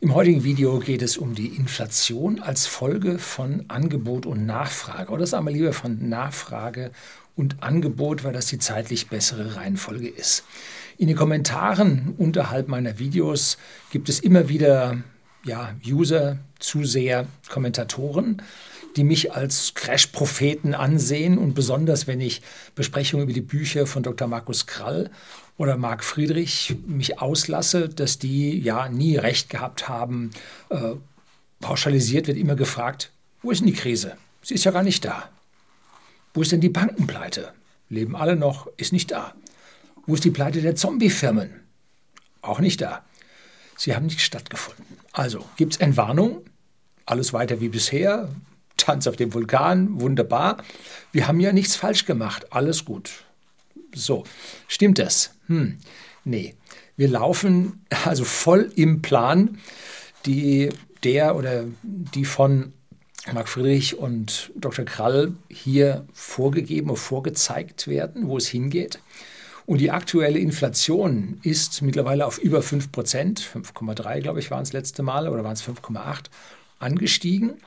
Im heutigen Video geht es um die Inflation als Folge von Angebot und Nachfrage. Oder sagen wir lieber von Nachfrage und Angebot, weil das die zeitlich bessere Reihenfolge ist. In den Kommentaren unterhalb meiner Videos gibt es immer wieder ja, User, Zuseher, Kommentatoren, die mich als Crash-Propheten ansehen und besonders wenn ich Besprechungen über die Bücher von Dr. Markus Krall oder Marc Friedrich mich auslasse, dass die ja nie recht gehabt haben. Äh, pauschalisiert wird immer gefragt, wo ist denn die Krise? Sie ist ja gar nicht da. Wo ist denn die Bankenpleite? Leben alle noch, ist nicht da. Wo ist die Pleite der Zombiefirmen? Auch nicht da. Sie haben nicht stattgefunden. Also gibt es Entwarnung, alles weiter wie bisher, Tanz auf dem Vulkan, wunderbar. Wir haben ja nichts falsch gemacht, alles gut. So, stimmt das? Hm, nee. Wir laufen also voll im Plan, die der oder die von Marc Friedrich und Dr. Krall hier vorgegeben oder vorgezeigt werden, wo es hingeht. Und die aktuelle Inflation ist mittlerweile auf über 5 Prozent, 5,3 glaube ich waren es letzte Mal oder waren es 5,8, angestiegen.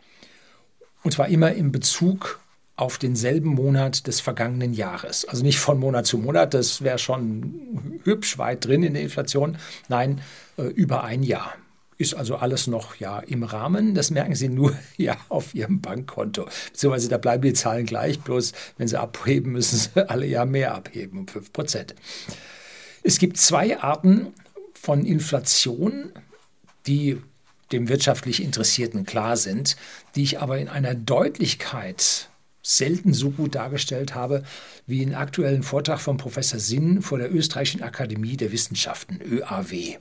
Und zwar immer in Bezug auf denselben Monat des vergangenen Jahres. Also nicht von Monat zu Monat, das wäre schon hübsch weit drin in der Inflation. Nein, äh, über ein Jahr. Ist also alles noch ja im Rahmen. Das merken Sie nur ja auf Ihrem Bankkonto. Beziehungsweise da bleiben die Zahlen gleich, bloß wenn Sie abheben, müssen Sie alle Jahr mehr abheben, um 5 Prozent. Es gibt zwei Arten von Inflation, die dem wirtschaftlich Interessierten klar sind, die ich aber in einer Deutlichkeit selten so gut dargestellt habe wie in aktuellen Vortrag von Professor Sinn vor der Österreichischen Akademie der Wissenschaften, ÖAW.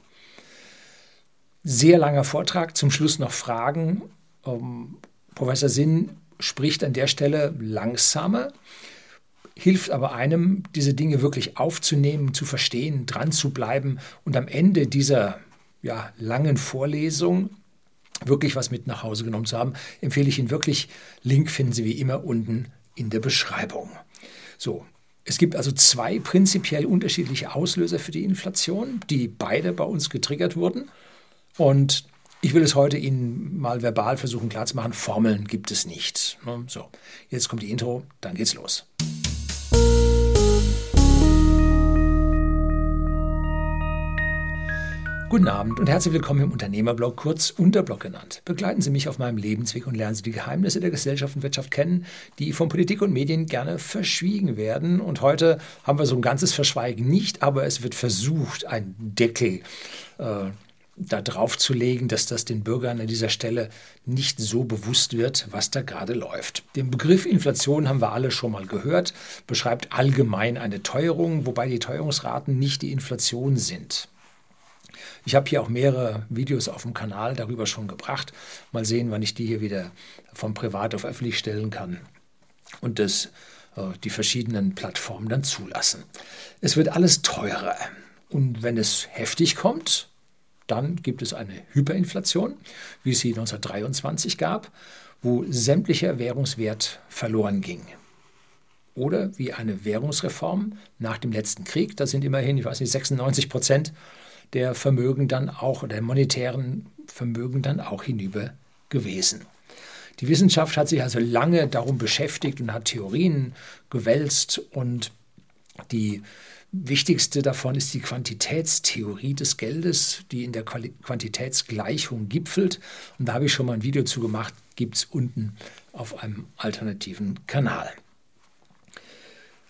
Sehr langer Vortrag, zum Schluss noch Fragen. Um, Professor Sinn spricht an der Stelle langsamer, hilft aber einem, diese Dinge wirklich aufzunehmen, zu verstehen, dran zu bleiben und am Ende dieser ja, langen Vorlesung wirklich was mit nach Hause genommen zu haben, empfehle ich Ihnen wirklich. Link finden Sie wie immer unten in der Beschreibung. So, es gibt also zwei prinzipiell unterschiedliche Auslöser für die Inflation, die beide bei uns getriggert wurden. Und ich will es heute Ihnen mal verbal versuchen klarzumachen. Formeln gibt es nicht. So, jetzt kommt die Intro, dann geht's los. Guten Abend und herzlich willkommen im Unternehmerblog, kurz Unterblog genannt. Begleiten Sie mich auf meinem Lebensweg und lernen Sie die Geheimnisse der Gesellschaft und Wirtschaft kennen, die von Politik und Medien gerne verschwiegen werden. Und heute haben wir so ein ganzes Verschweigen nicht, aber es wird versucht, ein Deckel äh, da drauf zu legen, dass das den Bürgern an dieser Stelle nicht so bewusst wird, was da gerade läuft. Den Begriff Inflation haben wir alle schon mal gehört, beschreibt allgemein eine Teuerung, wobei die Teuerungsraten nicht die Inflation sind. Ich habe hier auch mehrere Videos auf dem Kanal darüber schon gebracht. Mal sehen, wann ich die hier wieder vom Privat auf öffentlich stellen kann und das äh, die verschiedenen Plattformen dann zulassen. Es wird alles teurer. Und wenn es heftig kommt, dann gibt es eine Hyperinflation, wie es sie 1923 gab, wo sämtlicher Währungswert verloren ging. Oder wie eine Währungsreform nach dem letzten Krieg, da sind immerhin, ich weiß nicht, 96 Prozent der Vermögen dann auch, der monetären Vermögen dann auch hinüber gewesen. Die Wissenschaft hat sich also lange darum beschäftigt und hat Theorien gewälzt und die wichtigste davon ist die Quantitätstheorie des Geldes, die in der Quantitätsgleichung gipfelt. Und da habe ich schon mal ein Video zu gemacht, gibt es unten auf einem alternativen Kanal.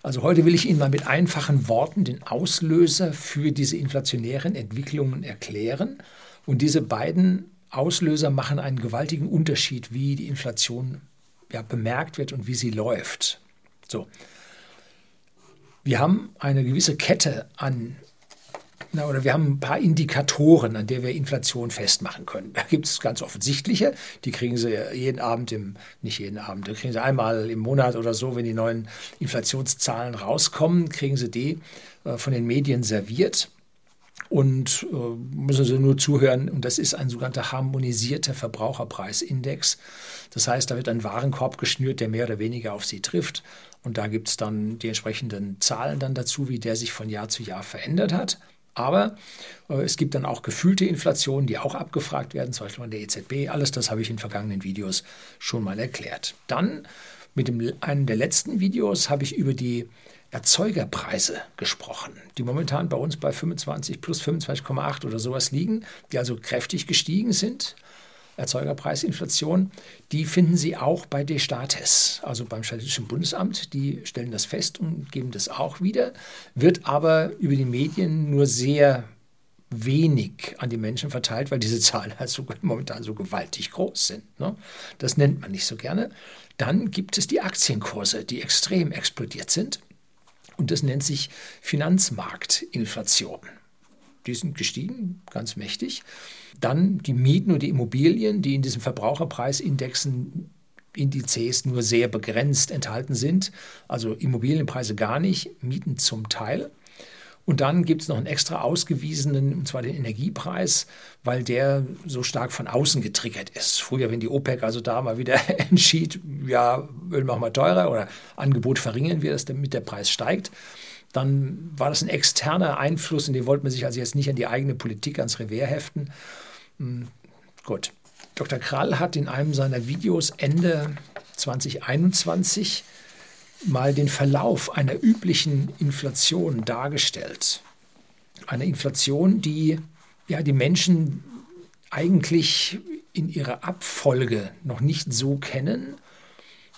Also heute will ich Ihnen mal mit einfachen Worten den Auslöser für diese inflationären Entwicklungen erklären. Und diese beiden Auslöser machen einen gewaltigen Unterschied, wie die Inflation ja, bemerkt wird und wie sie läuft. So. Wir haben eine gewisse Kette an na, oder wir haben ein paar Indikatoren, an der wir Inflation festmachen können. Da gibt es ganz offensichtliche, die kriegen Sie jeden Abend im, nicht jeden Abend, da kriegen Sie einmal im Monat oder so, wenn die neuen Inflationszahlen rauskommen, kriegen Sie die äh, von den Medien serviert und äh, müssen Sie nur zuhören. Und das ist ein sogenannter harmonisierter Verbraucherpreisindex. Das heißt, da wird ein Warenkorb geschnürt, der mehr oder weniger auf Sie trifft. Und da gibt es dann die entsprechenden Zahlen dann dazu, wie der sich von Jahr zu Jahr verändert hat. Aber äh, es gibt dann auch gefühlte Inflationen, die auch abgefragt werden, zum Beispiel von der EZB. Alles das habe ich in vergangenen Videos schon mal erklärt. Dann mit dem, einem der letzten Videos habe ich über die Erzeugerpreise gesprochen, die momentan bei uns bei 25 plus 25,8 oder sowas liegen, die also kräftig gestiegen sind. Erzeugerpreisinflation, die finden Sie auch bei Destates, also beim Statistischen Bundesamt. Die stellen das fest und geben das auch wieder, wird aber über die Medien nur sehr wenig an die Menschen verteilt, weil diese Zahlen halt momentan so gewaltig groß sind. Ne? Das nennt man nicht so gerne. Dann gibt es die Aktienkurse, die extrem explodiert sind. Und das nennt sich Finanzmarktinflation. Die sind gestiegen, ganz mächtig. Dann die Mieten und die Immobilien, die in diesen Verbraucherpreisindexen Indizes nur sehr begrenzt enthalten sind. Also Immobilienpreise gar nicht, Mieten zum Teil. Und dann gibt es noch einen extra ausgewiesenen, und zwar den Energiepreis, weil der so stark von außen getriggert ist. Früher, wenn die OPEC also da mal wieder entschied, ja, Öl machen wir teurer oder Angebot verringern wir, damit der Preis steigt, dann war das ein externer Einfluss und den wollte man sich also jetzt nicht an die eigene Politik, ans Revers heften. Hm, gut. Dr. Krall hat in einem seiner Videos Ende 2021 mal den Verlauf einer üblichen Inflation dargestellt. Eine Inflation, die ja, die Menschen eigentlich in ihrer Abfolge noch nicht so kennen,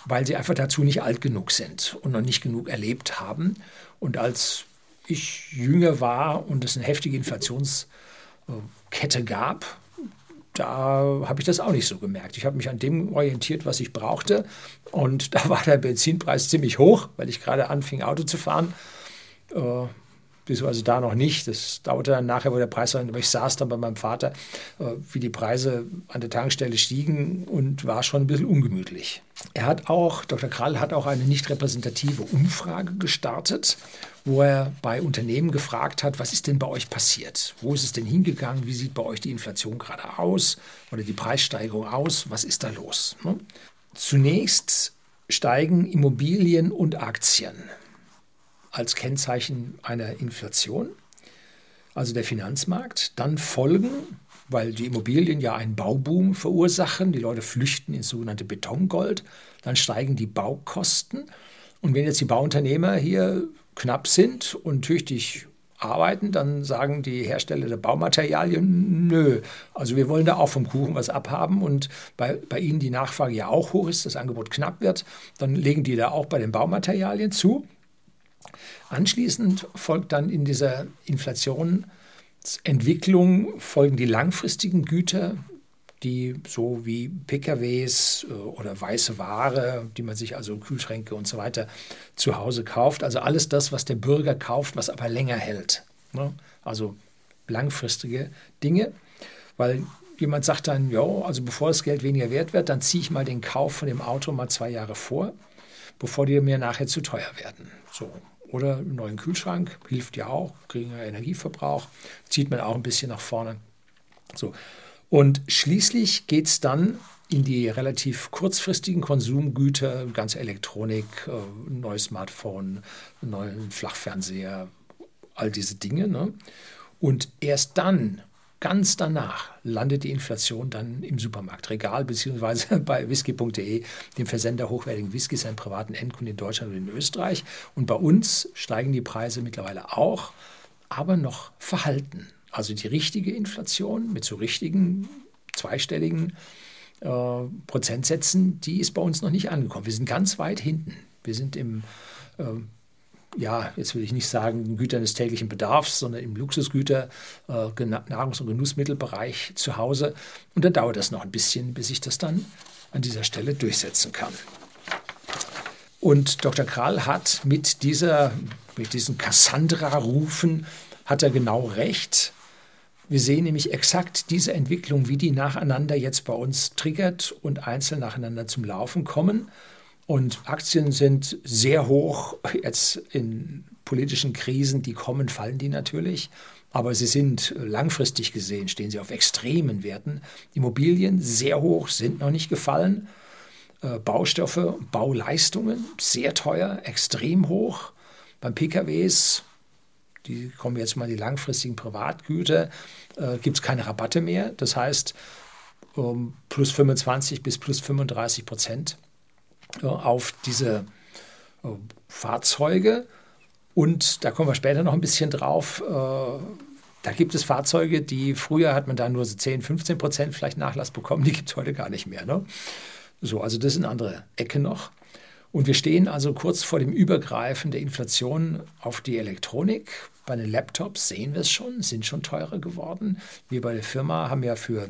weil sie einfach dazu nicht alt genug sind und noch nicht genug erlebt haben. Und als ich jünger war und es eine heftige Inflationskette gab, da habe ich das auch nicht so gemerkt. Ich habe mich an dem orientiert, was ich brauchte. Und da war der Benzinpreis ziemlich hoch, weil ich gerade anfing, Auto zu fahren. Beziehungsweise da noch nicht. Das dauerte dann nachher, wo der Preis war. Aber ich saß dann bei meinem Vater, äh, wie die Preise an der Tankstelle stiegen und war schon ein bisschen ungemütlich. Er hat auch, Dr. Krall hat auch eine nicht repräsentative Umfrage gestartet, wo er bei Unternehmen gefragt hat, was ist denn bei euch passiert? Wo ist es denn hingegangen? Wie sieht bei euch die Inflation gerade aus oder die Preissteigerung aus? Was ist da los? Ne? Zunächst steigen Immobilien und Aktien als Kennzeichen einer Inflation, also der Finanzmarkt. Dann folgen, weil die Immobilien ja einen Bauboom verursachen, die Leute flüchten ins sogenannte Betongold, dann steigen die Baukosten. Und wenn jetzt die Bauunternehmer hier knapp sind und tüchtig arbeiten, dann sagen die Hersteller der Baumaterialien, nö, also wir wollen da auch vom Kuchen was abhaben und bei, bei ihnen die Nachfrage ja auch hoch ist, das Angebot knapp wird, dann legen die da auch bei den Baumaterialien zu. Anschließend folgt dann in dieser Inflationsentwicklung folgen die langfristigen Güter, die so wie PKWs äh, oder weiße Ware, die man sich also Kühlschränke und so weiter zu Hause kauft. Also alles das, was der Bürger kauft, was aber länger hält. Ne? Also langfristige Dinge, weil jemand sagt dann, ja, also bevor das Geld weniger wert wird, dann ziehe ich mal den Kauf von dem Auto mal zwei Jahre vor, bevor die mir nachher zu teuer werden. So. Oder einen neuen Kühlschrank, hilft ja auch, geringer Energieverbrauch, zieht man auch ein bisschen nach vorne. So. Und schließlich geht es dann in die relativ kurzfristigen Konsumgüter, ganze Elektronik, äh, neues Smartphone, neuen Flachfernseher, all diese Dinge. Ne? Und erst dann Ganz danach landet die Inflation dann im Supermarktregal beziehungsweise bei whisky.de, dem Versender hochwertigen Whiskys an privaten Endkunden in Deutschland und in Österreich. Und bei uns steigen die Preise mittlerweile auch, aber noch verhalten. Also die richtige Inflation mit so richtigen zweistelligen äh, Prozentsätzen, die ist bei uns noch nicht angekommen. Wir sind ganz weit hinten. Wir sind im äh, ja, jetzt will ich nicht sagen Gütern des täglichen Bedarfs, sondern im Luxusgüter, äh, Nahrungs- und Genussmittelbereich zu Hause. Und dann dauert das noch ein bisschen, bis ich das dann an dieser Stelle durchsetzen kann. Und Dr. Kral hat mit, dieser, mit diesen Cassandra-Rufen, hat er genau recht. Wir sehen nämlich exakt diese Entwicklung, wie die nacheinander jetzt bei uns triggert und einzeln nacheinander zum Laufen kommen. Und Aktien sind sehr hoch. Jetzt in politischen Krisen, die kommen, fallen die natürlich. Aber sie sind langfristig gesehen, stehen sie auf extremen Werten. Immobilien sehr hoch, sind noch nicht gefallen. Äh, Baustoffe, Bauleistungen sehr teuer, extrem hoch. Beim PKWs die kommen jetzt mal die langfristigen Privatgüter, äh, gibt es keine Rabatte mehr. Das heißt, um, plus 25 bis plus 35 Prozent äh, auf diese äh, Fahrzeuge. Und da kommen wir später noch ein bisschen drauf. Äh, da gibt es Fahrzeuge, die früher hat man da nur so 10, 15 Prozent vielleicht Nachlass bekommen, die gibt es heute gar nicht mehr. Ne? So, also das ist eine andere Ecke noch. Und wir stehen also kurz vor dem Übergreifen der Inflation auf die Elektronik. Bei den Laptops sehen wir es schon, sind schon teurer geworden. Wir bei der Firma haben ja für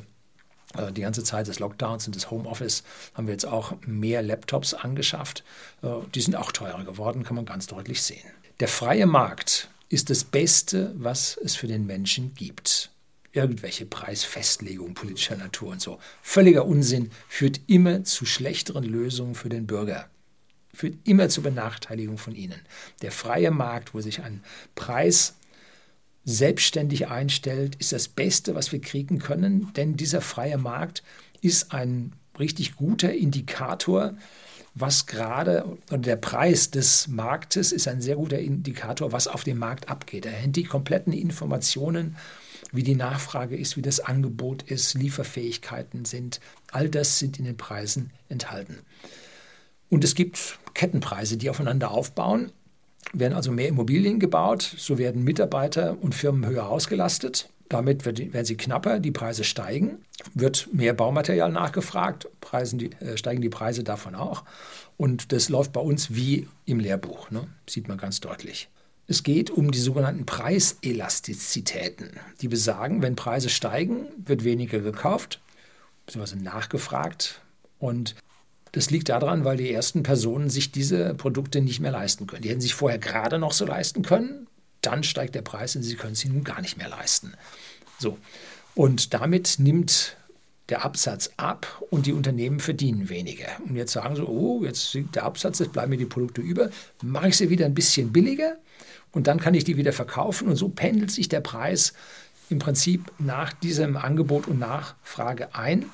die ganze Zeit des Lockdowns und des Homeoffice haben wir jetzt auch mehr Laptops angeschafft. Äh, die sind auch teurer geworden, kann man ganz deutlich sehen. Der freie Markt ist das Beste, was es für den Menschen gibt. Irgendwelche Preisfestlegungen politischer Natur und so. Völliger Unsinn führt immer zu schlechteren Lösungen für den Bürger. Führt immer zur Benachteiligung von ihnen. Der freie Markt, wo sich ein Preis selbstständig einstellt, ist das Beste, was wir kriegen können, denn dieser freie Markt ist ein richtig guter Indikator, was gerade, oder der Preis des Marktes ist ein sehr guter Indikator, was auf dem Markt abgeht. Er hält die kompletten Informationen, wie die Nachfrage ist, wie das Angebot ist, Lieferfähigkeiten sind. All das sind in den Preisen enthalten. Und es gibt Kettenpreise, die aufeinander aufbauen werden also mehr Immobilien gebaut, so werden Mitarbeiter und Firmen höher ausgelastet. Damit werden sie knapper, die Preise steigen, wird mehr Baumaterial nachgefragt, die, äh, steigen die Preise davon auch. Und das läuft bei uns wie im Lehrbuch, ne? sieht man ganz deutlich. Es geht um die sogenannten Preiselastizitäten, die besagen, wenn Preise steigen, wird weniger gekauft, beziehungsweise nachgefragt. Und das liegt daran, weil die ersten Personen sich diese Produkte nicht mehr leisten können. Die hätten sich vorher gerade noch so leisten können, dann steigt der Preis und sie können sie nun gar nicht mehr leisten. So. Und damit nimmt der Absatz ab und die Unternehmen verdienen weniger. Und jetzt sagen sie, oh, jetzt sinkt der Absatz, jetzt bleiben mir die Produkte über, mache ich sie wieder ein bisschen billiger und dann kann ich die wieder verkaufen und so pendelt sich der Preis im Prinzip nach diesem Angebot und Nachfrage ein.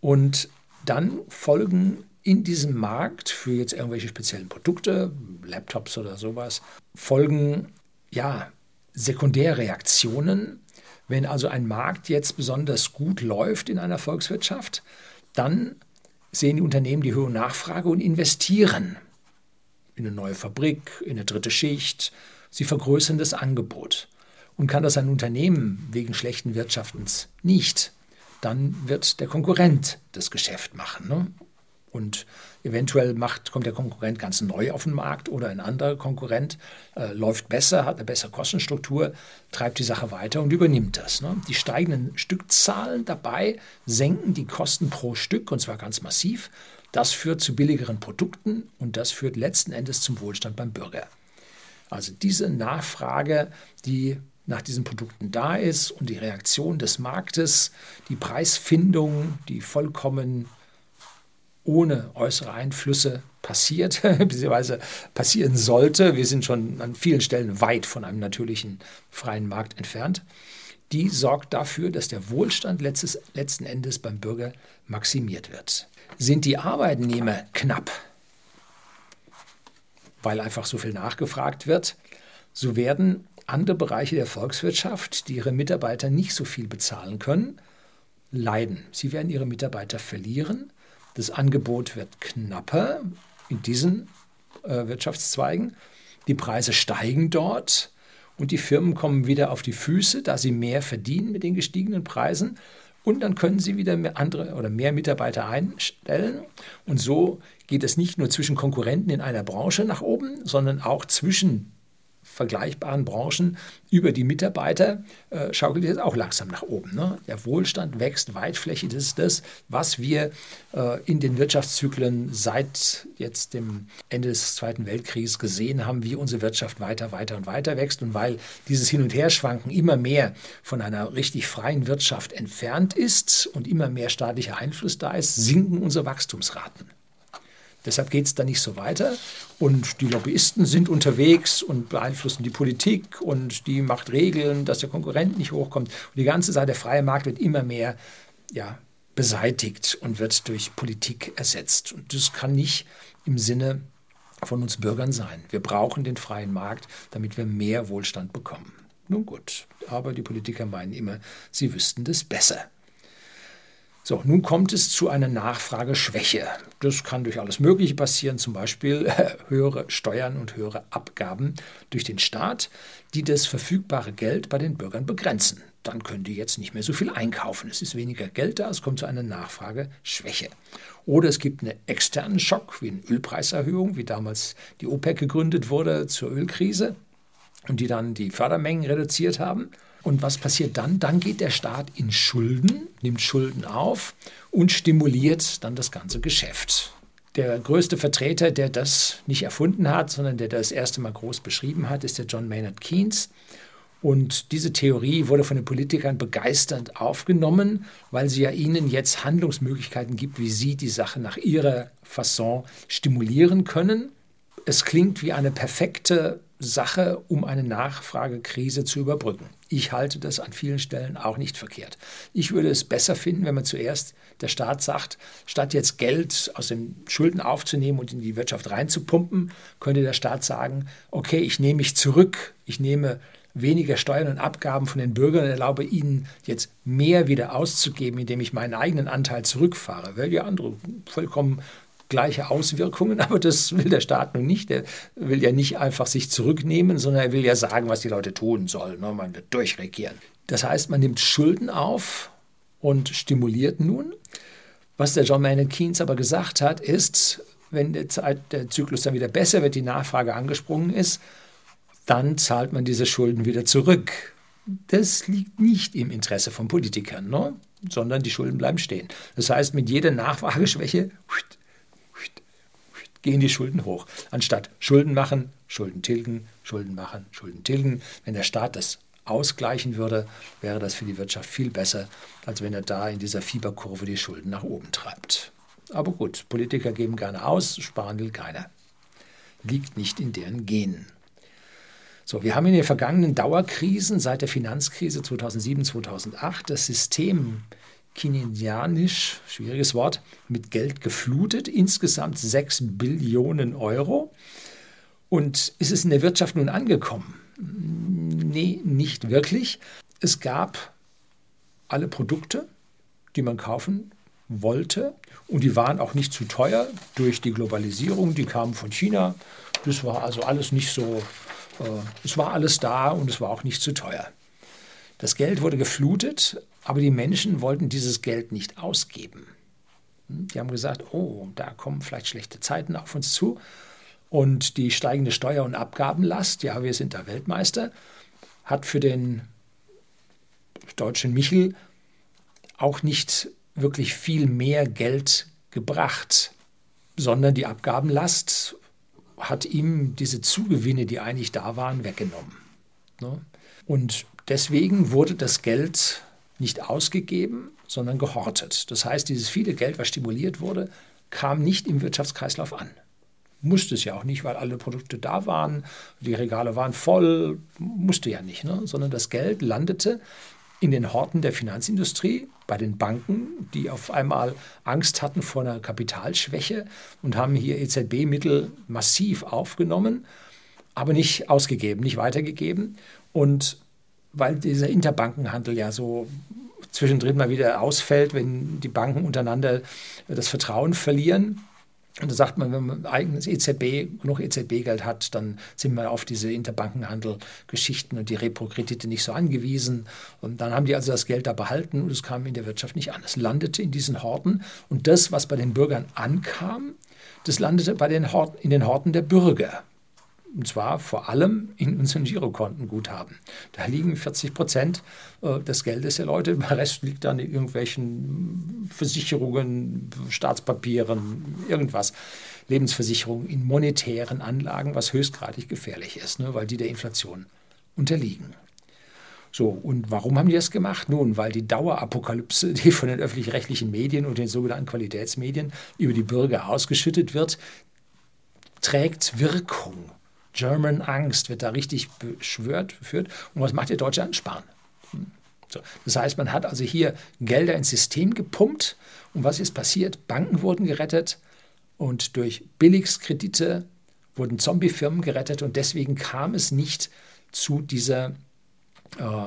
Und dann folgen in diesem Markt für jetzt irgendwelche speziellen Produkte, Laptops oder sowas, folgen ja Sekundärreaktionen. Wenn also ein Markt jetzt besonders gut läuft in einer Volkswirtschaft, dann sehen die Unternehmen die hohe Nachfrage und investieren in eine neue Fabrik, in eine dritte Schicht. Sie vergrößern das Angebot. Und kann das ein Unternehmen wegen schlechten Wirtschaftens nicht, dann wird der Konkurrent das Geschäft machen. Ne? Und eventuell macht, kommt der Konkurrent ganz neu auf den Markt oder ein anderer Konkurrent äh, läuft besser, hat eine bessere Kostenstruktur, treibt die Sache weiter und übernimmt das. Ne? Die steigenden Stückzahlen dabei senken die Kosten pro Stück und zwar ganz massiv. Das führt zu billigeren Produkten und das führt letzten Endes zum Wohlstand beim Bürger. Also diese Nachfrage, die nach diesen Produkten da ist und die Reaktion des Marktes, die Preisfindung, die vollkommen ohne äußere Einflüsse passiert, beziehungsweise passieren sollte. Wir sind schon an vielen Stellen weit von einem natürlichen freien Markt entfernt. Die sorgt dafür, dass der Wohlstand letztes, letzten Endes beim Bürger maximiert wird. Sind die Arbeitnehmer knapp, weil einfach so viel nachgefragt wird, so werden andere Bereiche der Volkswirtschaft, die ihre Mitarbeiter nicht so viel bezahlen können, leiden. Sie werden ihre Mitarbeiter verlieren. Das Angebot wird knapper in diesen äh, Wirtschaftszweigen. Die Preise steigen dort und die Firmen kommen wieder auf die Füße, da sie mehr verdienen mit den gestiegenen Preisen. Und dann können sie wieder mehr andere oder mehr Mitarbeiter einstellen. Und so geht es nicht nur zwischen Konkurrenten in einer Branche nach oben, sondern auch zwischen vergleichbaren Branchen über die Mitarbeiter äh, schaukelt es auch langsam nach oben. Ne? Der Wohlstand wächst weitflächig. Das ist das, was wir äh, in den Wirtschaftszyklen seit jetzt dem Ende des Zweiten Weltkriegs gesehen haben, wie unsere Wirtschaft weiter, weiter und weiter wächst. Und weil dieses Hin- und Herschwanken immer mehr von einer richtig freien Wirtschaft entfernt ist und immer mehr staatlicher Einfluss da ist, sinken unsere Wachstumsraten. Deshalb geht es da nicht so weiter. Und die Lobbyisten sind unterwegs und beeinflussen die Politik und die macht Regeln, dass der Konkurrent nicht hochkommt. Und die ganze Seite der freie Markt wird immer mehr ja, beseitigt und wird durch Politik ersetzt. Und das kann nicht im Sinne von uns Bürgern sein. Wir brauchen den freien Markt, damit wir mehr Wohlstand bekommen. Nun gut, aber die Politiker meinen immer, sie wüssten das besser. So, nun kommt es zu einer Nachfrageschwäche. Das kann durch alles Mögliche passieren, zum Beispiel äh, höhere Steuern und höhere Abgaben durch den Staat, die das verfügbare Geld bei den Bürgern begrenzen. Dann können die jetzt nicht mehr so viel einkaufen. Es ist weniger Geld da, es kommt zu einer Nachfrageschwäche. Oder es gibt einen externen Schock, wie eine Ölpreiserhöhung, wie damals die OPEC gegründet wurde zur Ölkrise und die dann die Fördermengen reduziert haben. Und was passiert dann? Dann geht der Staat in Schulden, nimmt Schulden auf und stimuliert dann das ganze Geschäft. Der größte Vertreter, der das nicht erfunden hat, sondern der das erste Mal groß beschrieben hat, ist der John Maynard Keynes. Und diese Theorie wurde von den Politikern begeisternd aufgenommen, weil sie ja ihnen jetzt Handlungsmöglichkeiten gibt, wie sie die Sache nach ihrer Fasson stimulieren können. Es klingt wie eine perfekte Sache, um eine Nachfragekrise zu überbrücken. Ich halte das an vielen Stellen auch nicht verkehrt. Ich würde es besser finden, wenn man zuerst der Staat sagt, statt jetzt Geld aus den Schulden aufzunehmen und in die Wirtschaft reinzupumpen, könnte der Staat sagen, okay, ich nehme mich zurück, ich nehme weniger Steuern und Abgaben von den Bürgern und erlaube ihnen jetzt mehr wieder auszugeben, indem ich meinen eigenen Anteil zurückfahre. Weil die andere vollkommen gleiche Auswirkungen, aber das will der Staat nun nicht. Der will ja nicht einfach sich zurücknehmen, sondern er will ja sagen, was die Leute tun sollen. Ne? Man wird durchregieren. Das heißt, man nimmt Schulden auf und stimuliert nun. Was der John Maynard Keynes aber gesagt hat, ist, wenn der, Zeit, der Zyklus dann wieder besser wird, die Nachfrage angesprungen ist, dann zahlt man diese Schulden wieder zurück. Das liegt nicht im Interesse von Politikern, ne? sondern die Schulden bleiben stehen. Das heißt, mit jeder Nachfrageschwäche gehen die Schulden hoch. Anstatt Schulden machen, Schulden tilgen, Schulden machen, Schulden tilgen. Wenn der Staat das ausgleichen würde, wäre das für die Wirtschaft viel besser, als wenn er da in dieser Fieberkurve die Schulden nach oben treibt. Aber gut, Politiker geben gerne aus, sparen will keiner. Liegt nicht in deren Genen. So, wir haben in den vergangenen Dauerkrisen seit der Finanzkrise 2007, 2008 das System keynesianisch, schwieriges Wort, mit Geld geflutet, insgesamt 6 Billionen Euro. Und ist es in der Wirtschaft nun angekommen? Nee, nicht wirklich. Es gab alle Produkte, die man kaufen wollte. Und die waren auch nicht zu teuer durch die Globalisierung. Die kamen von China. Das war also alles nicht so, äh, es war alles da und es war auch nicht zu teuer. Das Geld wurde geflutet, aber die Menschen wollten dieses Geld nicht ausgeben. Hm, die haben gesagt, oh, da kommen vielleicht schlechte Zeiten auf uns zu. Und die steigende Steuer- und Abgabenlast, ja, wir sind da Weltmeister, hat für den deutschen Michel auch nicht wirklich viel mehr Geld gebracht, sondern die Abgabenlast hat ihm diese Zugewinne, die eigentlich da waren, weggenommen. Ne? Und Deswegen wurde das Geld nicht ausgegeben, sondern gehortet. Das heißt, dieses viele Geld, was stimuliert wurde, kam nicht im Wirtschaftskreislauf an. Musste es ja auch nicht, weil alle Produkte da waren, die Regale waren voll, musste ja nicht, ne? sondern das Geld landete in den Horten der Finanzindustrie, bei den Banken, die auf einmal Angst hatten vor einer Kapitalschwäche und haben hier EZB-Mittel massiv aufgenommen, aber nicht ausgegeben, nicht weitergegeben. Und weil dieser Interbankenhandel ja so zwischendrin mal wieder ausfällt, wenn die Banken untereinander das Vertrauen verlieren. Und da sagt man, wenn man eigenes EZB, genug EZB-Geld hat, dann sind wir auf diese Interbankenhandel-Geschichten und die Repro-Kredite nicht so angewiesen. Und dann haben die also das Geld da behalten und es kam in der Wirtschaft nicht an. Es landete in diesen Horten und das, was bei den Bürgern ankam, das landete bei den Horten, in den Horten der Bürger. Und zwar vor allem in unseren Girokontenguthaben. Da liegen 40 Prozent äh, des Geldes der Leute. Der Rest liegt dann in irgendwelchen Versicherungen, Staatspapieren, irgendwas. Lebensversicherungen in monetären Anlagen, was höchstgradig gefährlich ist, ne, weil die der Inflation unterliegen. So, und warum haben die das gemacht? Nun, weil die Dauerapokalypse, die von den öffentlich-rechtlichen Medien und den sogenannten Qualitätsmedien über die Bürger ausgeschüttet wird, trägt Wirkung. German Angst wird da richtig beschwört, führt. Und was macht der Deutschland? Sparen. Hm. So. Das heißt, man hat also hier Gelder ins System gepumpt. Und was ist passiert? Banken wurden gerettet und durch Billigskredite wurden Zombie-Firmen gerettet und deswegen kam es nicht zu dieser, äh,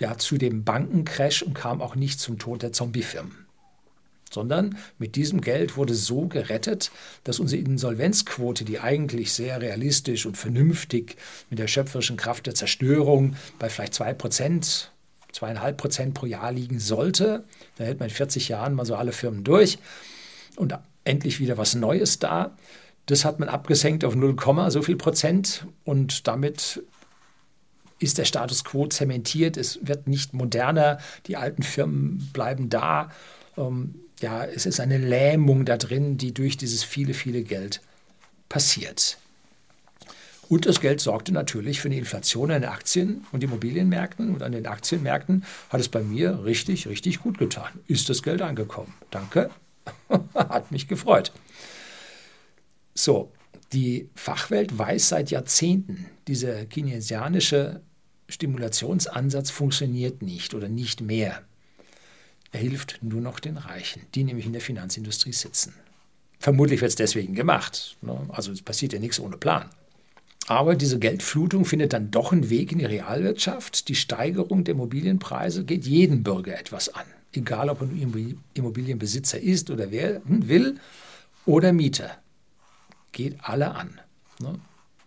ja, zu dem Bankencrash und kam auch nicht zum Tod der Zombie-Firmen sondern mit diesem Geld wurde so gerettet, dass unsere Insolvenzquote, die eigentlich sehr realistisch und vernünftig mit der schöpferischen Kraft der Zerstörung bei vielleicht 2 Prozent, zweieinhalb Prozent pro Jahr liegen sollte, da hält man in 40 Jahren mal so alle Firmen durch und endlich wieder was Neues da. Das hat man abgesenkt auf 0, so viel Prozent und damit ist der Status quo zementiert. Es wird nicht moderner, die alten Firmen bleiben da. Ähm, ja, es ist eine Lähmung da drin, die durch dieses viele, viele Geld passiert. Und das Geld sorgte natürlich für eine Inflation an den Aktien- und Immobilienmärkten. Und an den Aktienmärkten hat es bei mir richtig, richtig gut getan. Ist das Geld angekommen? Danke. hat mich gefreut. So, die Fachwelt weiß seit Jahrzehnten, dieser keynesianische Stimulationsansatz funktioniert nicht oder nicht mehr. Er hilft nur noch den Reichen, die nämlich in der Finanzindustrie sitzen. Vermutlich wird es deswegen gemacht. Ne? Also es passiert ja nichts ohne Plan. Aber diese Geldflutung findet dann doch einen Weg in die Realwirtschaft. Die Steigerung der Immobilienpreise geht jeden Bürger etwas an. Egal, ob er Immobilienbesitzer ist oder wer will oder Mieter. Geht alle an. Ne?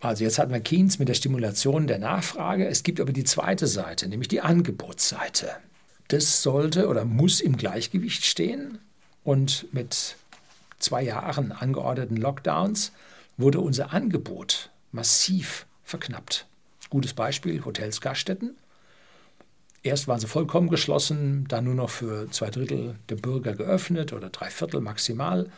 Also jetzt hatten wir Keynes mit der Stimulation der Nachfrage. Es gibt aber die zweite Seite, nämlich die Angebotsseite das sollte oder muss im Gleichgewicht stehen. Und mit zwei Jahren angeordneten Lockdowns wurde unser Angebot massiv verknappt. Gutes Beispiel, Hotels, Gaststätten. Erst waren sie vollkommen geschlossen, dann nur noch für zwei Drittel der Bürger geöffnet oder drei Viertel maximal.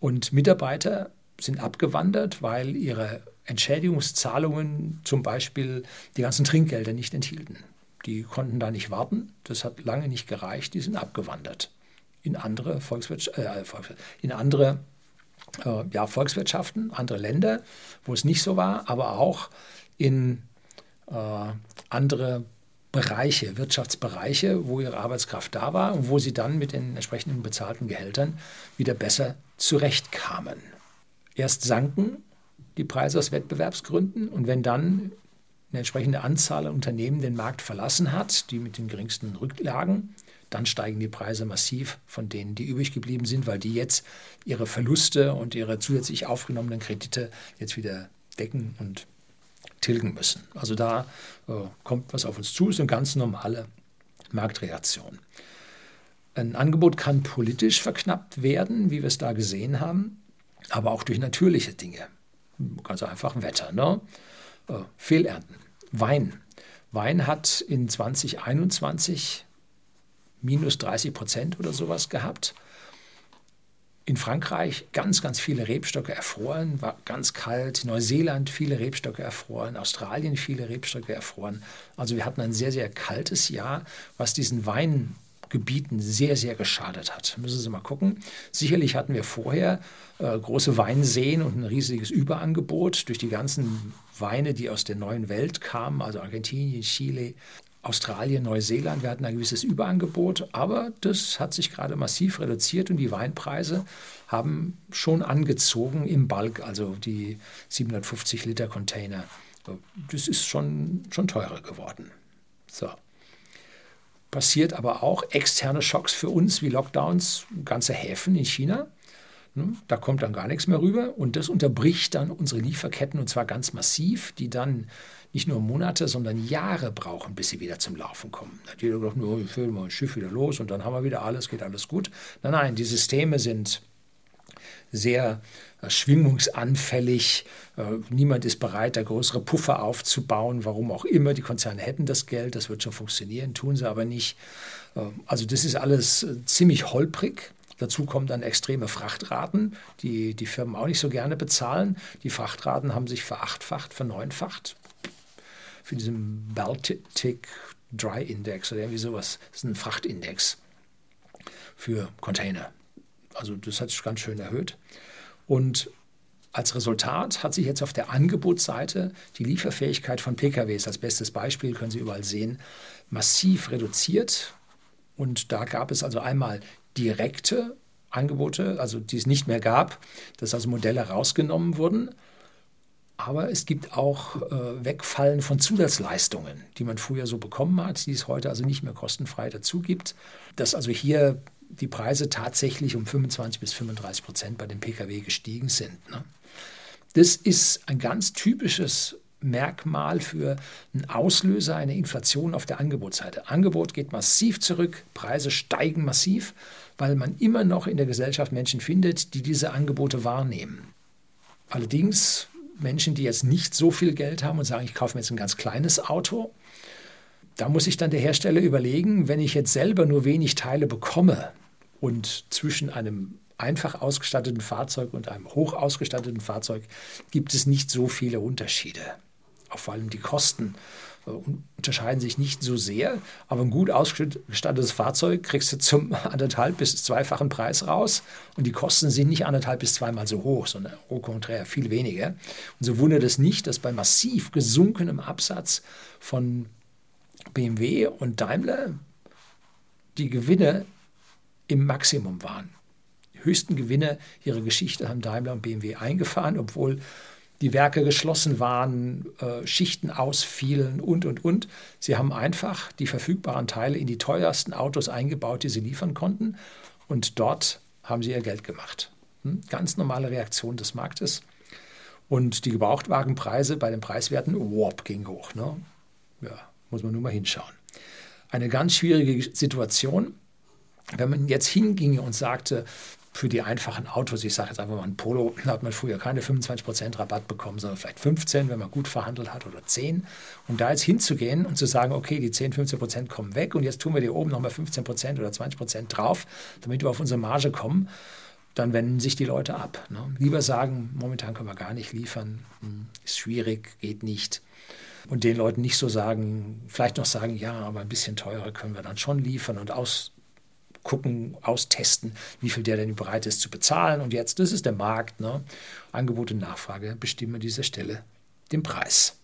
Und Mitarbeiter sind abgewandert, weil ihre Entschädigungszahlungen zum Beispiel die ganzen Trinkgelder nicht enthielten. Die konnten da nicht warten. Das hat lange nicht gereicht. Die sind abgewandert in andere, Volkswirtschaft, äh, in andere äh, ja, Volkswirtschaften, andere Länder, wo es nicht so war, aber auch in äh, andere Bereiche, Wirtschaftsbereiche, wo ihre Arbeitskraft da war und wo sie dann mit den entsprechenden bezahlten Gehältern wieder besser zurechtkamen. Erst sanken die Preise aus Wettbewerbsgründen und wenn dann eine entsprechende Anzahl an Unternehmen den Markt verlassen hat, die mit den geringsten Rücklagen, dann steigen die Preise massiv von denen, die übrig geblieben sind, weil die jetzt ihre Verluste und ihre zusätzlich aufgenommenen Kredite jetzt wieder decken und tilgen müssen. Also da äh, kommt was auf uns zu, ist eine ganz normale Marktreaktion. Ein Angebot kann politisch verknappt werden, wie wir es da gesehen haben, aber auch durch natürliche Dinge. Ganz einfach Wetter, ne? Äh, Fehlernten. Wein. Wein hat in 2021 minus 30 Prozent oder sowas gehabt. In Frankreich ganz, ganz viele Rebstöcke erfroren, war ganz kalt. Neuseeland viele Rebstöcke erfroren, Australien viele Rebstöcke erfroren. Also wir hatten ein sehr, sehr kaltes Jahr, was diesen Wein Gebieten sehr, sehr geschadet hat. Müssen Sie mal gucken. Sicherlich hatten wir vorher äh, große Weinseen und ein riesiges Überangebot durch die ganzen Weine, die aus der neuen Welt kamen, also Argentinien, Chile, Australien, Neuseeland. Wir hatten ein gewisses Überangebot, aber das hat sich gerade massiv reduziert und die Weinpreise haben schon angezogen im Bulk, also die 750 Liter Container. Das ist schon, schon teurer geworden. So passiert aber auch externe Schocks für uns wie Lockdowns, ganze Häfen in China. Ne, da kommt dann gar nichts mehr rüber und das unterbricht dann unsere Lieferketten und zwar ganz massiv, die dann nicht nur Monate, sondern Jahre brauchen, bis sie wieder zum Laufen kommen. Da jeder gedacht, nur, wir füllen mal ein Schiff wieder los und dann haben wir wieder alles, geht alles gut. Nein, nein, die Systeme sind sehr äh, schwingungsanfällig. Äh, niemand ist bereit, da größere Puffer aufzubauen, warum auch immer. Die Konzerne hätten das Geld, das wird schon funktionieren, tun sie aber nicht. Äh, also das ist alles ziemlich holprig. Dazu kommen dann extreme Frachtraten, die die Firmen auch nicht so gerne bezahlen. Die Frachtraten haben sich verachtfacht, verneunfacht. Für diesen Baltic Dry Index oder irgendwie sowas. Das ist ein Frachtindex für Container. Also das hat sich ganz schön erhöht. Und als Resultat hat sich jetzt auf der Angebotsseite die Lieferfähigkeit von PKWs, als bestes Beispiel können Sie überall sehen, massiv reduziert. Und da gab es also einmal direkte Angebote, also die es nicht mehr gab, dass also Modelle rausgenommen wurden. aber es gibt auch äh, Wegfallen von Zusatzleistungen, die man früher so bekommen hat, die es heute also nicht mehr kostenfrei dazu gibt. Dass also hier die Preise tatsächlich um 25 bis 35 Prozent bei den Pkw gestiegen sind. Ne? Das ist ein ganz typisches Merkmal für einen Auslöser einer Inflation auf der Angebotsseite. Angebot geht massiv zurück, Preise steigen massiv, weil man immer noch in der Gesellschaft Menschen findet, die diese Angebote wahrnehmen. Allerdings Menschen, die jetzt nicht so viel Geld haben und sagen, ich kaufe mir jetzt ein ganz kleines Auto, da muss sich dann der Hersteller überlegen, wenn ich jetzt selber nur wenig Teile bekomme und zwischen einem einfach ausgestatteten Fahrzeug und einem hoch ausgestatteten Fahrzeug gibt es nicht so viele Unterschiede. Auch vor allem die Kosten unterscheiden sich nicht so sehr, aber ein gut ausgestattetes Fahrzeug kriegst du zum anderthalb bis zweifachen Preis raus und die Kosten sind nicht anderthalb bis zweimal so hoch, sondern au contraire viel weniger. Und so wundert es nicht, dass bei massiv gesunkenem Absatz von BMW und Daimler die Gewinne im Maximum waren. Die höchsten Gewinne ihrer Geschichte haben Daimler und BMW eingefahren, obwohl die Werke geschlossen waren, äh, Schichten ausfielen und, und, und. Sie haben einfach die verfügbaren Teile in die teuersten Autos eingebaut, die sie liefern konnten. Und dort haben sie ihr Geld gemacht. Hm? Ganz normale Reaktion des Marktes. Und die Gebrauchtwagenpreise bei den Preiswerten, warp, ging hoch. Ne? Ja, muss man nur mal hinschauen. Eine ganz schwierige Situation. Wenn man jetzt hinginge und sagte, für die einfachen Autos, ich sage jetzt einfach mal ein Polo, hat man früher keine 25% Rabatt bekommen, sondern vielleicht 15, wenn man gut verhandelt hat oder 10. Und da jetzt hinzugehen und zu sagen, okay, die 10, 15% kommen weg und jetzt tun wir dir oben nochmal 15% oder 20% drauf, damit wir auf unsere Marge kommen, dann wenden sich die Leute ab. Ne? Lieber sagen, momentan können wir gar nicht liefern, hm, ist schwierig, geht nicht. Und den Leuten nicht so sagen, vielleicht noch sagen, ja, aber ein bisschen teurer können wir dann schon liefern und aus, gucken, austesten, wie viel der denn bereit ist zu bezahlen. Und jetzt, das ist der Markt. Ne? Angebot und Nachfrage bestimmen an dieser Stelle den Preis.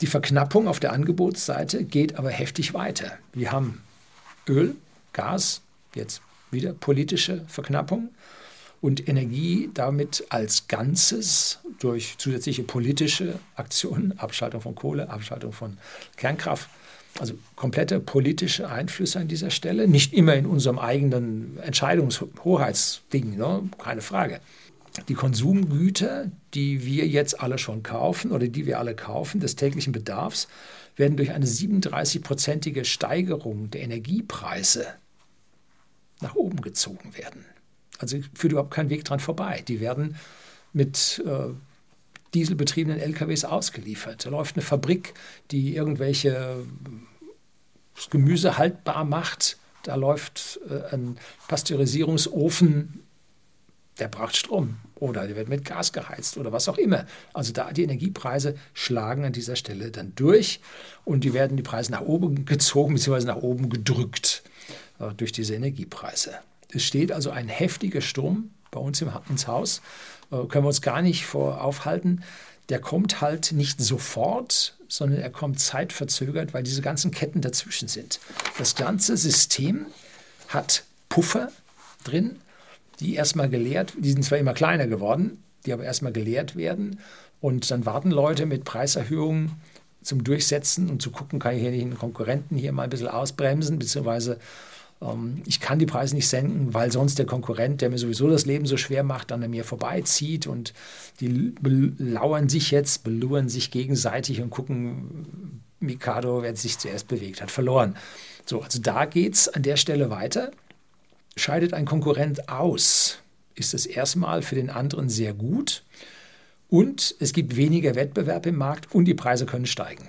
Die Verknappung auf der Angebotsseite geht aber heftig weiter. Wir haben Öl, Gas, jetzt wieder politische Verknappung und Energie damit als Ganzes durch zusätzliche politische Aktionen, Abschaltung von Kohle, Abschaltung von Kernkraft, also komplette politische Einflüsse an dieser Stelle, nicht immer in unserem eigenen Entscheidungshoheitsding, ne? keine Frage. Die Konsumgüter, die wir jetzt alle schon kaufen oder die wir alle kaufen, des täglichen Bedarfs, werden durch eine 37-prozentige Steigerung der Energiepreise nach oben gezogen werden. Also führt überhaupt kein Weg dran vorbei. Die werden mit äh, dieselbetriebenen LKWs ausgeliefert. Da läuft eine Fabrik, die irgendwelche Gemüse haltbar macht. Da läuft äh, ein Pasteurisierungsofen, der braucht Strom oder der wird mit Gas geheizt oder was auch immer. Also da die Energiepreise schlagen an dieser Stelle dann durch und die werden die Preise nach oben gezogen bzw. nach oben gedrückt äh, durch diese Energiepreise. Es steht also ein heftiger Sturm bei uns im, ins Haus können wir uns gar nicht vor aufhalten. Der kommt halt nicht sofort, sondern er kommt zeitverzögert, weil diese ganzen Ketten dazwischen sind. Das ganze System hat Puffer drin, die erstmal geleert, die sind zwar immer kleiner geworden, die aber erstmal geleert werden. Und dann warten Leute mit Preiserhöhungen zum Durchsetzen und zu gucken, kann ich hier nicht einen Konkurrenten hier mal ein bisschen ausbremsen, beziehungsweise ich kann die Preise nicht senken, weil sonst der Konkurrent, der mir sowieso das Leben so schwer macht, an mir vorbeizieht und die lauern sich jetzt, beluren sich gegenseitig und gucken, Mikado, wer sich zuerst bewegt hat, verloren. So, also da geht es an der Stelle weiter. Scheidet ein Konkurrent aus, ist es erstmal für den anderen sehr gut und es gibt weniger Wettbewerb im Markt und die Preise können steigen.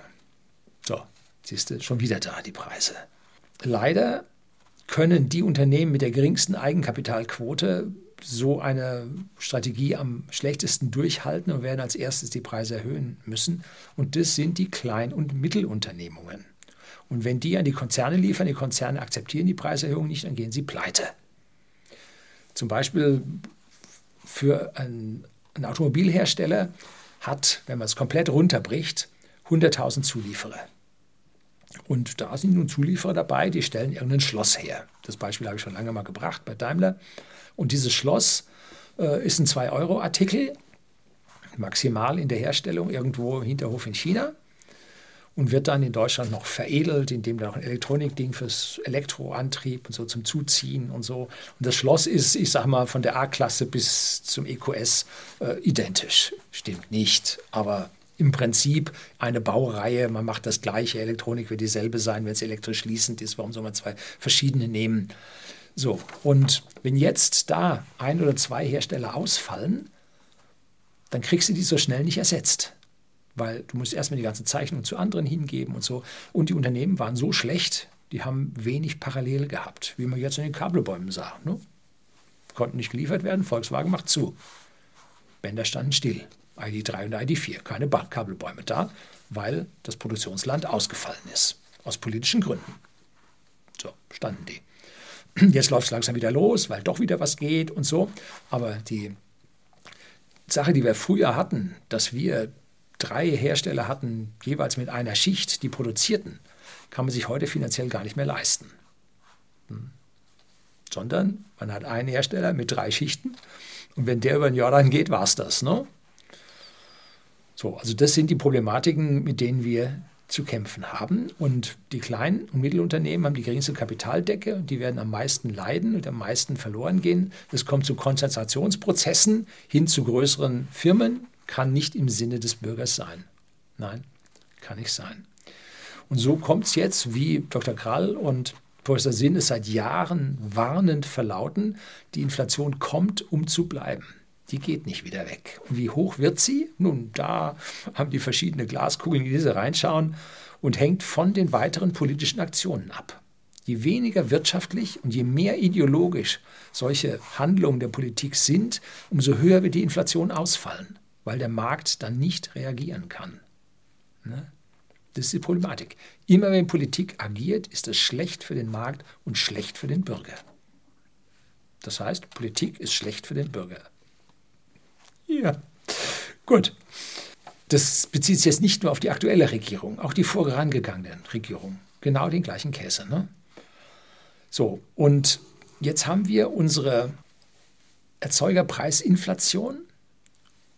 So, siehst du, schon wieder da die Preise. Leider können die Unternehmen mit der geringsten Eigenkapitalquote so eine Strategie am schlechtesten durchhalten und werden als erstes die Preise erhöhen müssen. Und das sind die Klein- und Mittelunternehmungen. Und wenn die an die Konzerne liefern, die Konzerne akzeptieren die Preiserhöhung nicht, dann gehen sie pleite. Zum Beispiel für einen, einen Automobilhersteller hat, wenn man es komplett runterbricht, 100.000 Zulieferer. Und da sind nun Zulieferer dabei, die stellen irgendein Schloss her. Das Beispiel habe ich schon lange mal gebracht bei Daimler. Und dieses Schloss äh, ist ein 2-Euro-Artikel. maximal in der Herstellung irgendwo im Hinterhof in China und wird dann in Deutschland noch veredelt, indem da noch ein Elektronikding fürs Elektroantrieb und so zum Zuziehen und so. Und das Schloss ist, ich sag mal, von der A-Klasse bis zum EQS äh, identisch. Stimmt nicht, aber im Prinzip eine Baureihe, man macht das gleiche, Elektronik wird dieselbe sein, wenn es elektrisch schließend ist, warum soll man zwei verschiedene nehmen? So, und wenn jetzt da ein oder zwei Hersteller ausfallen, dann kriegst du die so schnell nicht ersetzt. Weil du musst erstmal die ganze Zeichnung zu anderen hingeben und so. Und die Unternehmen waren so schlecht, die haben wenig parallel gehabt, wie man jetzt in den Kabelbäumen sah. Ne? Konnten nicht geliefert werden, Volkswagen macht zu. Bänder standen still. ID3 und ID4, keine Kabelbäume da, weil das Produktionsland ausgefallen ist. Aus politischen Gründen. So, standen die. Jetzt läuft es langsam wieder los, weil doch wieder was geht und so. Aber die Sache, die wir früher hatten, dass wir drei Hersteller hatten, jeweils mit einer Schicht, die produzierten, kann man sich heute finanziell gar nicht mehr leisten. Hm. Sondern man hat einen Hersteller mit drei Schichten und wenn der über ein Jahr dann geht, war es das. Ne? So, also das sind die Problematiken, mit denen wir zu kämpfen haben. Und die kleinen und Mittelunternehmen haben die geringste Kapitaldecke und die werden am meisten leiden und am meisten verloren gehen. Es kommt zu Konzentrationsprozessen hin zu größeren Firmen, kann nicht im Sinne des Bürgers sein. Nein, kann nicht sein. Und so kommt es jetzt, wie Dr. Krall und Professor Sinn es seit Jahren warnend verlauten, die Inflation kommt, um zu bleiben die geht nicht wieder weg. Und wie hoch wird sie? Nun, da haben die verschiedene Glaskugeln, in diese reinschauen und hängt von den weiteren politischen Aktionen ab. Je weniger wirtschaftlich und je mehr ideologisch solche Handlungen der Politik sind, umso höher wird die Inflation ausfallen, weil der Markt dann nicht reagieren kann. Ne? Das ist die Problematik. Immer wenn Politik agiert, ist es schlecht für den Markt und schlecht für den Bürger. Das heißt, Politik ist schlecht für den Bürger. Ja, gut. Das bezieht sich jetzt nicht nur auf die aktuelle Regierung, auch die vorangegangenen Regierungen. Genau den gleichen Käse. Ne? So, und jetzt haben wir unsere Erzeugerpreisinflation.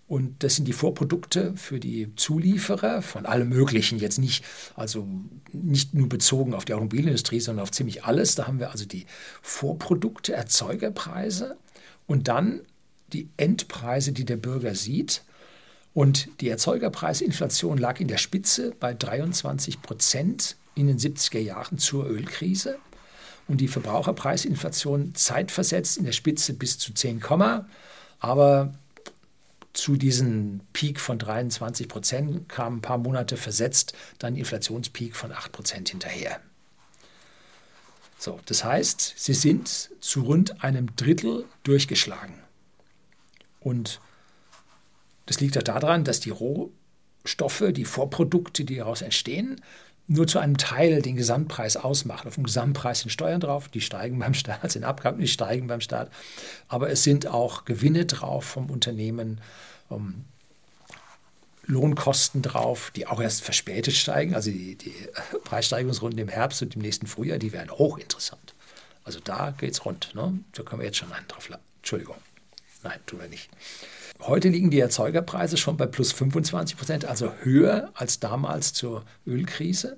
Und das sind die Vorprodukte für die Zulieferer von allem Möglichen. Jetzt nicht, also nicht nur bezogen auf die Automobilindustrie, sondern auf ziemlich alles. Da haben wir also die Vorprodukte, Erzeugerpreise und dann die Endpreise, die der Bürger sieht. Und die Erzeugerpreisinflation lag in der Spitze bei 23 Prozent in den 70er Jahren zur Ölkrise. Und die Verbraucherpreisinflation zeitversetzt in der Spitze bis zu 10, aber zu diesem Peak von 23 Prozent kam ein paar Monate versetzt dann Inflationspeak von 8 Prozent hinterher. So, das heißt, sie sind zu rund einem Drittel durchgeschlagen. Und das liegt auch daran, dass die Rohstoffe, die Vorprodukte, die daraus entstehen, nur zu einem Teil den Gesamtpreis ausmachen. Auf dem Gesamtpreis sind Steuern drauf, die steigen beim Staat, sind Abgaben, die steigen beim Staat. Aber es sind auch Gewinne drauf vom Unternehmen, um, ähm, Lohnkosten drauf, die auch erst verspätet steigen. Also die, die Preissteigerungsrunden im Herbst und im nächsten Frühjahr, die werden hochinteressant. Also da geht es rund. Ne? Da können wir jetzt schon einen drauf. Entschuldigung. Nein, tun wir nicht. Heute liegen die Erzeugerpreise schon bei plus 25 Prozent, also höher als damals zur Ölkrise.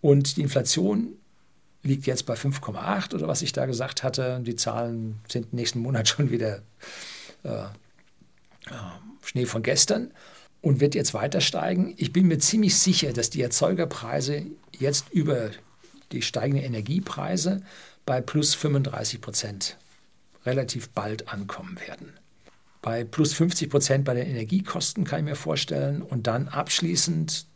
Und die Inflation liegt jetzt bei 5,8 oder was ich da gesagt hatte. Die Zahlen sind nächsten Monat schon wieder äh, äh, Schnee von gestern und wird jetzt weiter steigen. Ich bin mir ziemlich sicher, dass die Erzeugerpreise jetzt über die steigenden Energiepreise bei plus 35 Prozent relativ bald ankommen werden. Bei plus 50 Prozent bei den Energiekosten kann ich mir vorstellen und dann abschließend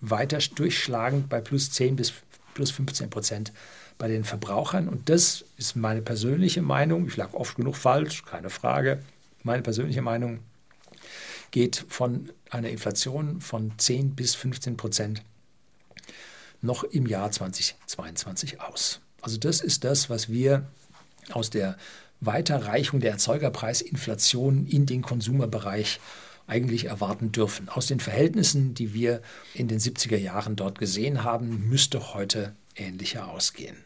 weiter durchschlagend bei plus 10 bis plus 15 Prozent bei den Verbrauchern. Und das ist meine persönliche Meinung. Ich lag oft genug falsch, keine Frage. Meine persönliche Meinung geht von einer Inflation von 10 bis 15 Prozent noch im Jahr 2022 aus. Also das ist das, was wir aus der Weiterreichung der Erzeugerpreisinflation in den Konsumerbereich eigentlich erwarten dürfen. Aus den Verhältnissen, die wir in den 70er Jahren dort gesehen haben, müsste heute ähnlicher ausgehen.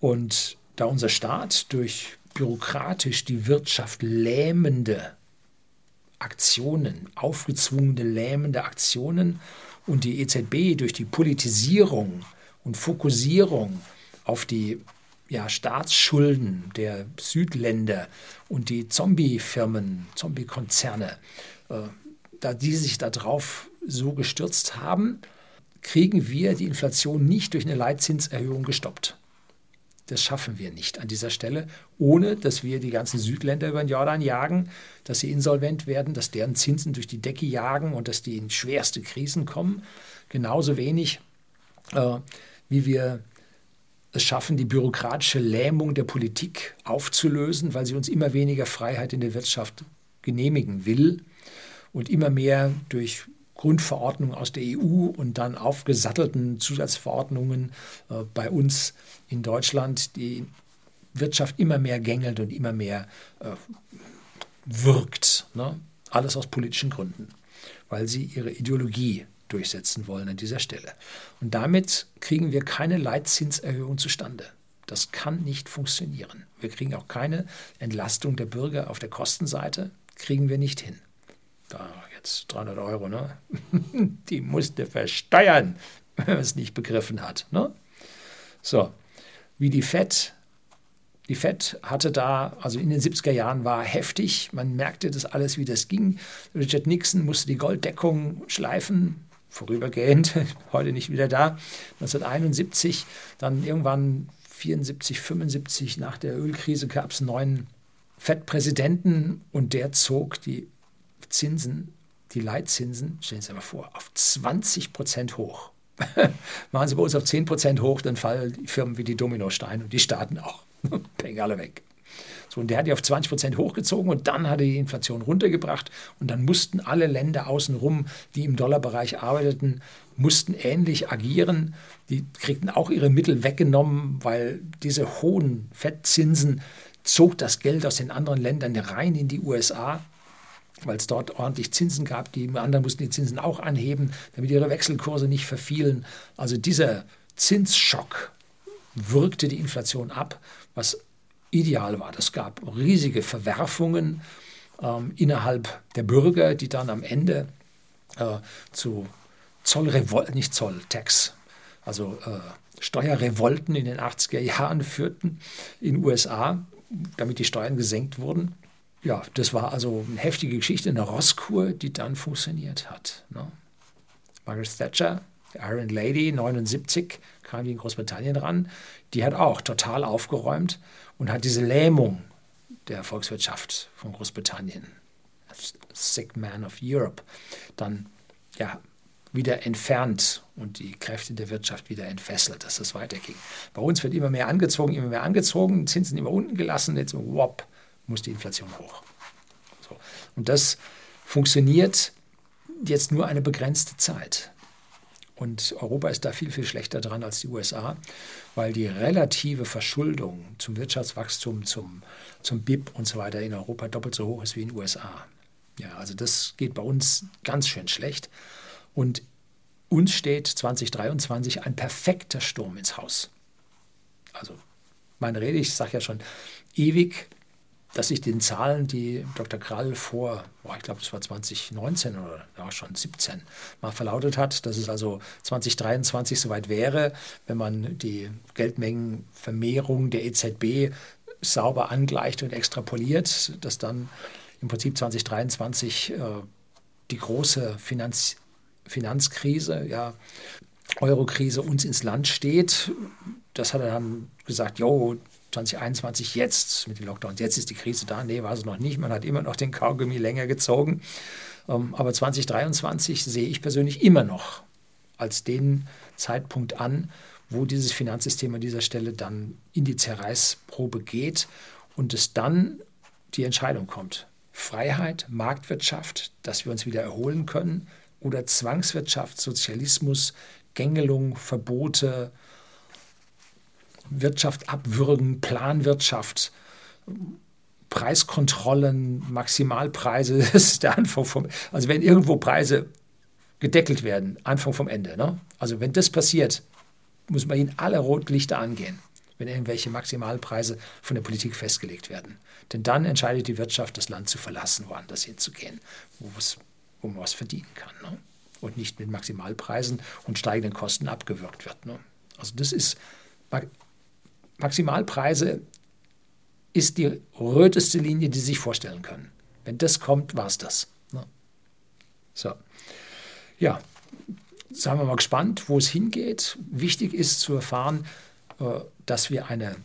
Und da unser Staat durch bürokratisch die Wirtschaft lähmende Aktionen, aufgezwungene, lähmende Aktionen und die EZB durch die Politisierung und Fokussierung auf die ja, Staatsschulden der Südländer und die Zombie-Firmen, Zombie-Konzerne, äh, da die sich darauf so gestürzt haben, kriegen wir die Inflation nicht durch eine Leitzinserhöhung gestoppt. Das schaffen wir nicht an dieser Stelle, ohne dass wir die ganzen Südländer über den Jordan jagen, dass sie insolvent werden, dass deren Zinsen durch die Decke jagen und dass die in schwerste Krisen kommen. Genauso wenig, äh, wie wir es schaffen, die bürokratische Lähmung der Politik aufzulösen, weil sie uns immer weniger Freiheit in der Wirtschaft genehmigen will und immer mehr durch Grundverordnungen aus der EU und dann aufgesattelten Zusatzverordnungen äh, bei uns in Deutschland die Wirtschaft immer mehr gängelt und immer mehr äh, wirkt. Ne? Alles aus politischen Gründen, weil sie ihre Ideologie durchsetzen wollen an dieser Stelle. Und damit kriegen wir keine Leitzinserhöhung zustande. Das kann nicht funktionieren. Wir kriegen auch keine Entlastung der Bürger auf der Kostenseite, kriegen wir nicht hin. Da jetzt 300 Euro, ne? Die musste versteuern, wenn man es nicht begriffen hat. Ne? So, wie die FED. Die FED hatte da, also in den 70er Jahren war heftig. Man merkte das alles, wie das ging. Richard Nixon musste die Golddeckung schleifen, vorübergehend, heute nicht wieder da. 1971, dann irgendwann 74, 75 nach der Ölkrise gab es einen neuen FED-Präsidenten und der zog die Zinsen, die Leitzinsen, stellen Sie sich mal vor, auf 20 Prozent hoch. Machen Sie bei uns auf 10 Prozent hoch, dann fallen die Firmen wie die Dominosteine und die Staaten auch. Peng alle weg. So, und der hat die auf 20 Prozent hochgezogen und dann hat er die Inflation runtergebracht und dann mussten alle Länder außenrum, die im Dollarbereich arbeiteten, mussten ähnlich agieren. Die kriegten auch ihre Mittel weggenommen, weil diese hohen Fettzinsen zog das Geld aus den anderen Ländern rein in die USA weil es dort ordentlich Zinsen gab. Die anderen mussten die Zinsen auch anheben, damit ihre Wechselkurse nicht verfielen. Also dieser Zinsschock wirkte die Inflation ab, was ideal war. Das gab riesige Verwerfungen ähm, innerhalb der Bürger, die dann am Ende äh, zu Zollrevolten, nicht Zoll, also äh, Steuerrevolten in den 80er Jahren führten in den USA, damit die Steuern gesenkt wurden ja, das war also eine heftige Geschichte, eine Rosskur, die dann funktioniert hat. Ne? Margaret Thatcher, Iron Lady, 79, kam die in Großbritannien ran. Die hat auch total aufgeräumt und hat diese Lähmung der Volkswirtschaft von Großbritannien, Sick Man of Europe, dann ja, wieder entfernt und die Kräfte der Wirtschaft wieder entfesselt, dass das weiterging. Bei uns wird immer mehr angezogen, immer mehr angezogen, Zinsen immer unten gelassen, jetzt wop, muss die Inflation hoch. So. Und das funktioniert jetzt nur eine begrenzte Zeit. Und Europa ist da viel, viel schlechter dran als die USA, weil die relative Verschuldung zum Wirtschaftswachstum, zum, zum BIP und so weiter in Europa doppelt so hoch ist wie in den USA. Ja, also das geht bei uns ganz schön schlecht. Und uns steht 2023 ein perfekter Sturm ins Haus. Also meine Rede, ich sage ja schon ewig, dass ich den Zahlen, die Dr. Krall vor, boah, ich glaube, das war 2019 oder ja, schon 17, mal verlautet hat, dass es also 2023 soweit wäre, wenn man die Geldmengenvermehrung der EZB sauber angleicht und extrapoliert, dass dann im Prinzip 2023 äh, die große Finanz Finanzkrise, ja, Eurokrise uns ins Land steht. Das hat er dann gesagt, jo, 2021 jetzt mit den Lockdowns. Jetzt ist die Krise da. Nee, war es noch nicht. Man hat immer noch den Kaugummi länger gezogen. Ähm, aber 2023 sehe ich persönlich immer noch als den Zeitpunkt an, wo dieses Finanzsystem an dieser Stelle dann in die Zerreißprobe geht und es dann die Entscheidung kommt. Freiheit, Marktwirtschaft, dass wir uns wieder erholen können oder Zwangswirtschaft, Sozialismus, Gängelung, Verbote, Wirtschaft abwürgen, Planwirtschaft, Preiskontrollen, Maximalpreise, das ist der Anfang vom, also wenn irgendwo Preise gedeckelt werden, Anfang vom Ende. Ne? Also wenn das passiert, muss man ihnen alle Rotlichter angehen. wenn irgendwelche Maximalpreise von der Politik festgelegt werden. Denn dann entscheidet die Wirtschaft, das Land zu verlassen, woanders hinzugehen, wo, man was verdienen kann. Ne? Und nicht mit Maximalpreisen und steigenden Kosten abgewürgt wird. Ne? Also das ist Maximalpreise ist die röteste Linie, die Sie sich vorstellen können. Wenn das kommt, war es das. Ne? So. Ja, seien wir mal gespannt, wo es hingeht. Wichtig ist zu erfahren, äh, dass wir eine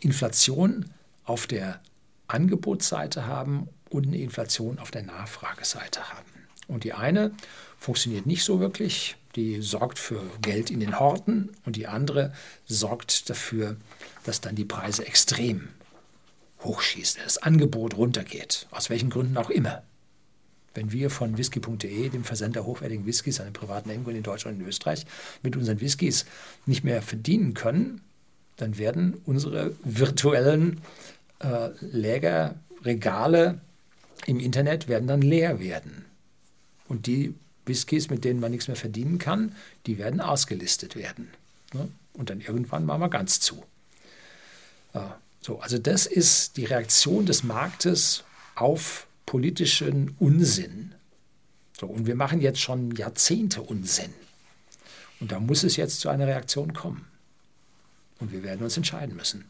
Inflation auf der Angebotsseite haben und eine Inflation auf der Nachfrageseite haben. Und die eine funktioniert nicht so wirklich, die sorgt für Geld in den Horten und die andere sorgt dafür, dass dann die Preise extrem hochschießen, das Angebot runtergeht, aus welchen Gründen auch immer. Wenn wir von whisky.de, dem Versender hochwertigen Whiskys den privaten Endkunden in Deutschland und in Österreich, mit unseren Whiskys nicht mehr verdienen können, dann werden unsere virtuellen äh, Lägerregale im Internet werden dann leer werden. Und die Whiskys, mit denen man nichts mehr verdienen kann, die werden ausgelistet werden. Ne? Und dann irgendwann machen wir ganz zu. Äh, so, also das ist die Reaktion des Marktes auf politischen Unsinn. So, und wir machen jetzt schon Jahrzehnte Unsinn. Und da muss es jetzt zu einer Reaktion kommen. Und wir werden uns entscheiden müssen.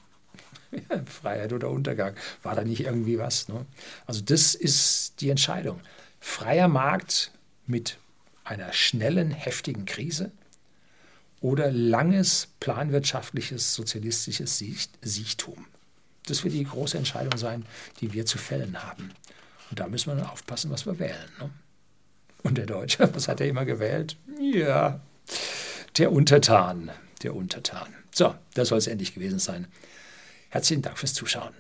Freiheit oder Untergang. War da nicht irgendwie was? Ne? Also das ist die Entscheidung. Freier Markt mit einer schnellen, heftigen Krise oder langes planwirtschaftliches sozialistisches Siechtum. Das wird die große Entscheidung sein, die wir zu fällen haben. Und da müssen wir dann aufpassen, was wir wählen. Ne? Und der Deutsche, was hat er immer gewählt? Ja, der Untertan, der Untertan. So, das soll es endlich gewesen sein. Herzlichen Dank fürs Zuschauen.